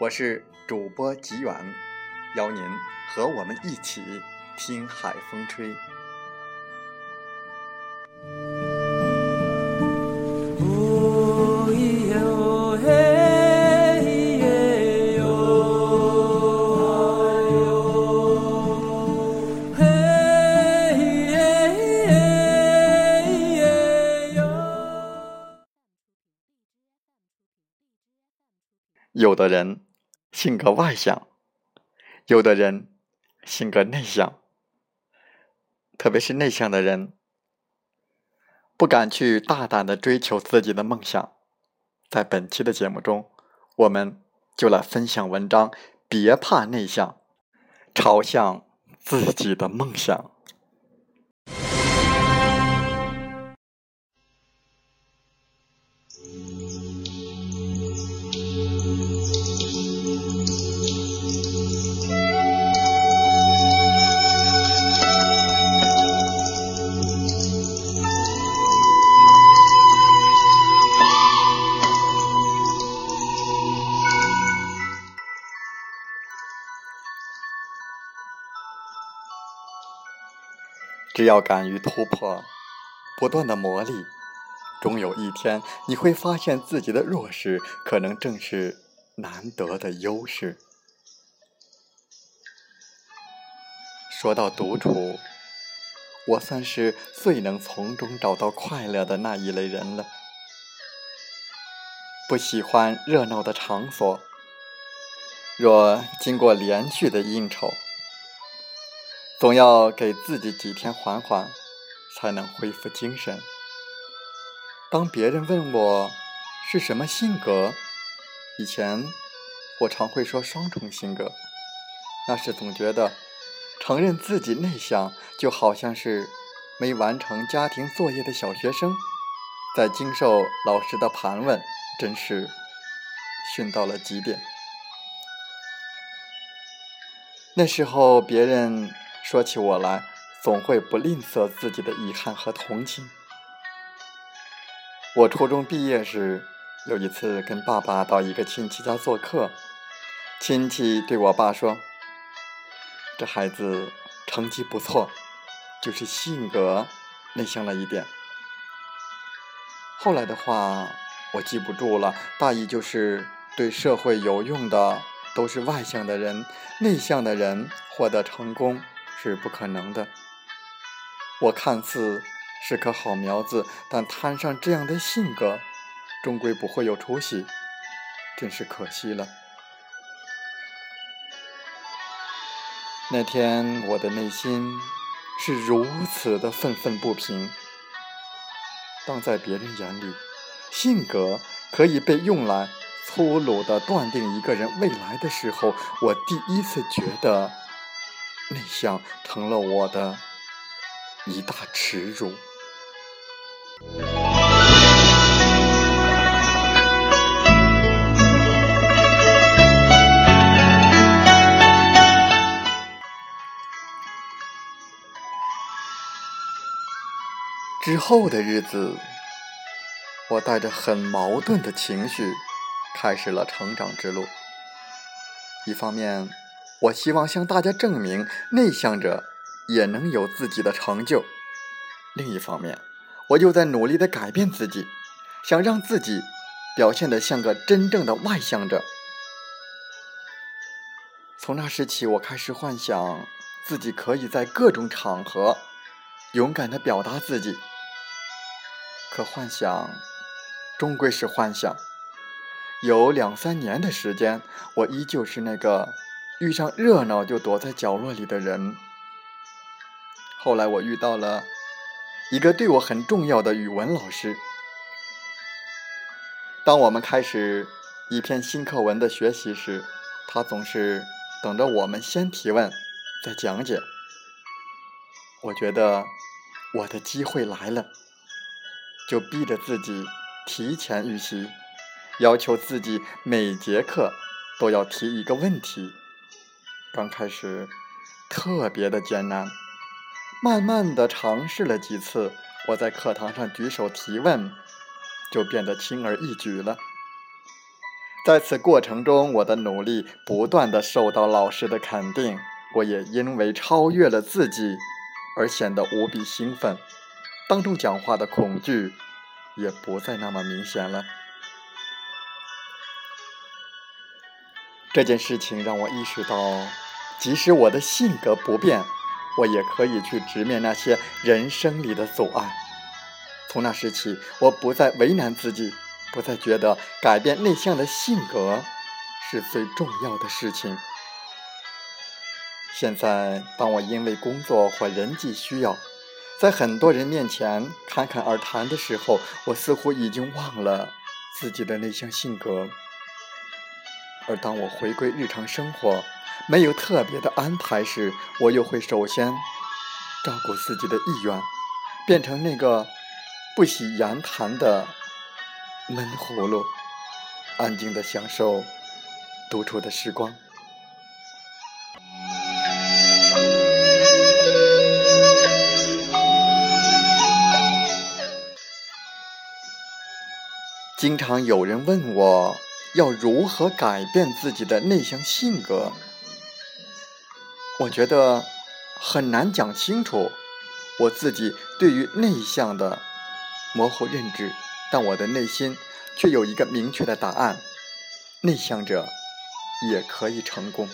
我是主播吉远。邀您和我们一起听海风吹。有的人性格外向。有的人性格内向，特别是内向的人，不敢去大胆的追求自己的梦想。在本期的节目中，我们就来分享文章：别怕内向，朝向自己的梦想。要敢于突破，不断的磨砺，终有一天你会发现自己的弱势，可能正是难得的优势。说到独处，我算是最能从中找到快乐的那一类人了。不喜欢热闹的场所，若经过连续的应酬。总要给自己几天缓缓，才能恢复精神。当别人问我是什么性格，以前我常会说双重性格。那是总觉得承认自己内向，就好像是没完成家庭作业的小学生，在经受老师的盘问，真是训到了极点。那时候别人。说起我来，总会不吝啬自己的遗憾和同情。我初中毕业时，有一次跟爸爸到一个亲戚家做客，亲戚对我爸说：“这孩子成绩不错，就是性格内向了一点。”后来的话我记不住了，大意就是对社会有用的都是外向的人，内向的人获得成功。是不可能的。我看似是棵好苗子，但摊上这样的性格，终归不会有出息，真是可惜了。那天我的内心是如此的愤愤不平。当在别人眼里，性格可以被用来粗鲁的断定一个人未来的时候，我第一次觉得。内向成了我的一大耻辱。之后的日子，我带着很矛盾的情绪，开始了成长之路。一方面，我希望向大家证明，内向者也能有自己的成就。另一方面，我又在努力的改变自己，想让自己表现得像个真正的外向者。从那时起，我开始幻想自己可以在各种场合勇敢地表达自己。可幻想终归是幻想。有两三年的时间，我依旧是那个遇上热闹就躲在角落里的人。后来，我遇到了一个对我很重要的语文老师。当我们开始一篇新课文的学习时，他总是。等着我们先提问，再讲解。我觉得我的机会来了，就逼着自己提前预习，要求自己每节课都要提一个问题。刚开始特别的艰难，慢慢的尝试了几次，我在课堂上举手提问，就变得轻而易举了。在此过程中，我的努力不断的受到老师的肯定，我也因为超越了自己而显得无比兴奋，当众讲话的恐惧也不再那么明显了。这件事情让我意识到，即使我的性格不变，我也可以去直面那些人生里的阻碍。从那时起，我不再为难自己。不再觉得改变内向的性格是最重要的事情。现在，当我因为工作或人际需要，在很多人面前侃侃而谈的时候，我似乎已经忘了自己的内向性格。而当我回归日常生活，没有特别的安排时，我又会首先照顾自己的意愿，变成那个不喜言谈的。闷葫芦，安静的享受独处的时光。经常有人问我要如何改变自己的内向性格，我觉得很难讲清楚我自己对于内向的模糊认知。但我的内心却有一个明确的答案：内向者也可以成功。《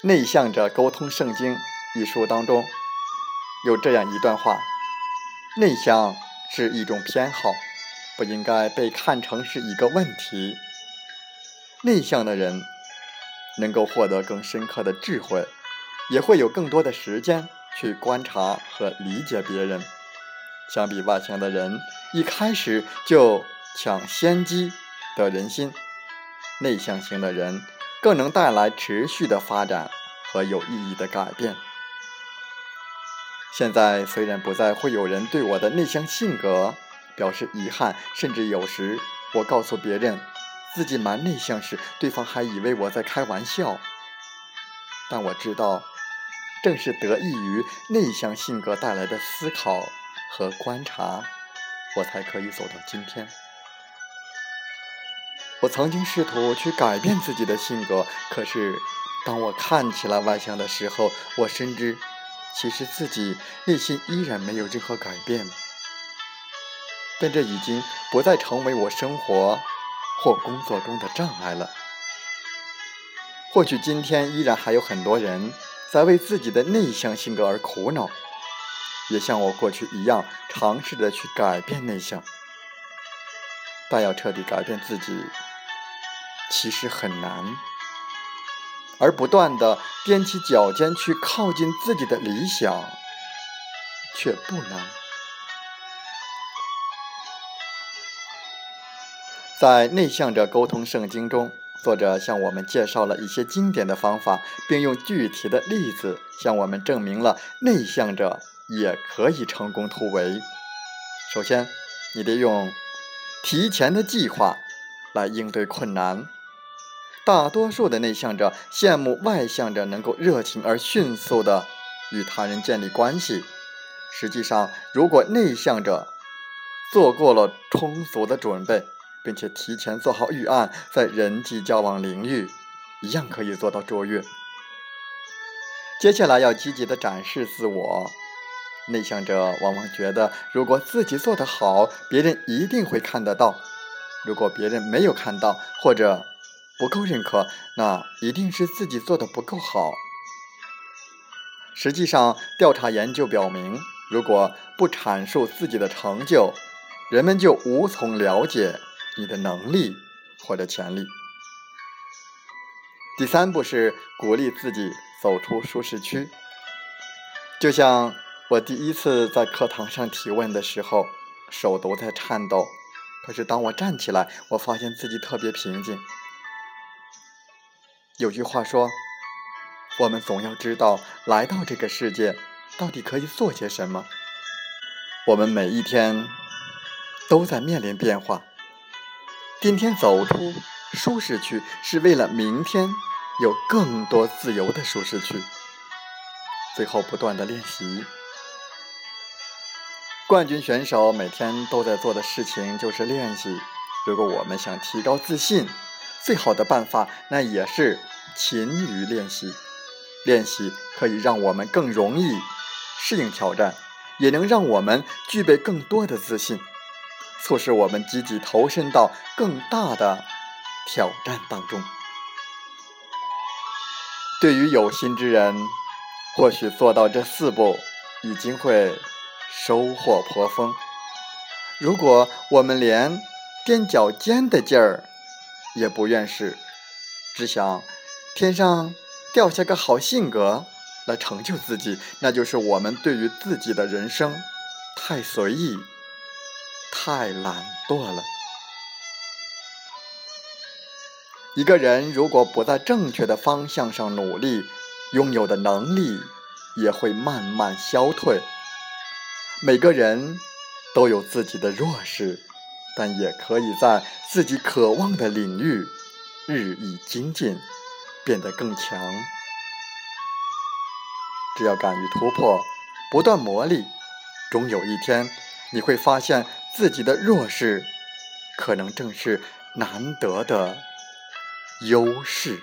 内向者沟通圣经》一书当中有这样一段话：内向是一种偏好，不应该被看成是一个问题。内向的人能够获得更深刻的智慧，也会有更多的时间去观察和理解别人。相比外向的人，一开始就抢先机得人心；内向型的人更能带来持续的发展和有意义的改变。现在虽然不再会有人对我的内向性格表示遗憾，甚至有时我告诉别人自己蛮内向时，对方还以为我在开玩笑。但我知道，正是得益于内向性格带来的思考。和观察，我才可以走到今天。我曾经试图去改变自己的性格，可是当我看起来外向的时候，我深知其实自己内心依然没有任何改变。但这已经不再成为我生活或工作中的障碍了。或许今天依然还有很多人在为自己的内向性格而苦恼。也像我过去一样，尝试着去改变内向，但要彻底改变自己，其实很难；而不断的踮起脚尖去靠近自己的理想，却不难。在《内向者沟通圣经》中，作者向我们介绍了一些经典的方法，并用具体的例子向我们证明了内向者。也可以成功突围。首先，你得用提前的计划来应对困难。大多数的内向者羡慕外向者能够热情而迅速的与他人建立关系。实际上，如果内向者做过了充足的准备，并且提前做好预案，在人际交往领域一样可以做到卓越。接下来要积极的展示自我。内向者往往觉得，如果自己做得好，别人一定会看得到；如果别人没有看到或者不够认可，那一定是自己做的不够好。实际上，调查研究表明，如果不阐述自己的成就，人们就无从了解你的能力或者潜力。第三步是鼓励自己走出舒适区，就像。我第一次在课堂上提问的时候，手都在颤抖。可是当我站起来，我发现自己特别平静。有句话说：“我们总要知道来到这个世界到底可以做些什么。”我们每一天都在面临变化。今天走出舒适区，是为了明天有更多自由的舒适区。最后，不断的练习。冠军选手每天都在做的事情就是练习。如果我们想提高自信，最好的办法那也是勤于练习。练习可以让我们更容易适应挑战，也能让我们具备更多的自信，促使我们积极投身到更大的挑战当中。对于有心之人，或许做到这四步已经会。收获颇丰。如果我们连踮脚尖的劲儿也不愿使，只想天上掉下个好性格来成就自己，那就是我们对于自己的人生太随意、太懒惰了。一个人如果不在正确的方向上努力，拥有的能力也会慢慢消退。每个人都有自己的弱势，但也可以在自己渴望的领域日益精进，变得更强。只要敢于突破，不断磨砺，终有一天你会发现自己的弱势，可能正是难得的优势。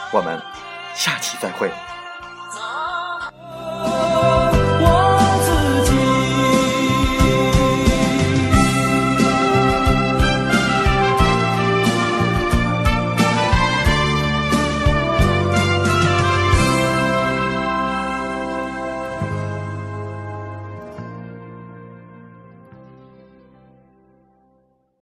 我们下期再会。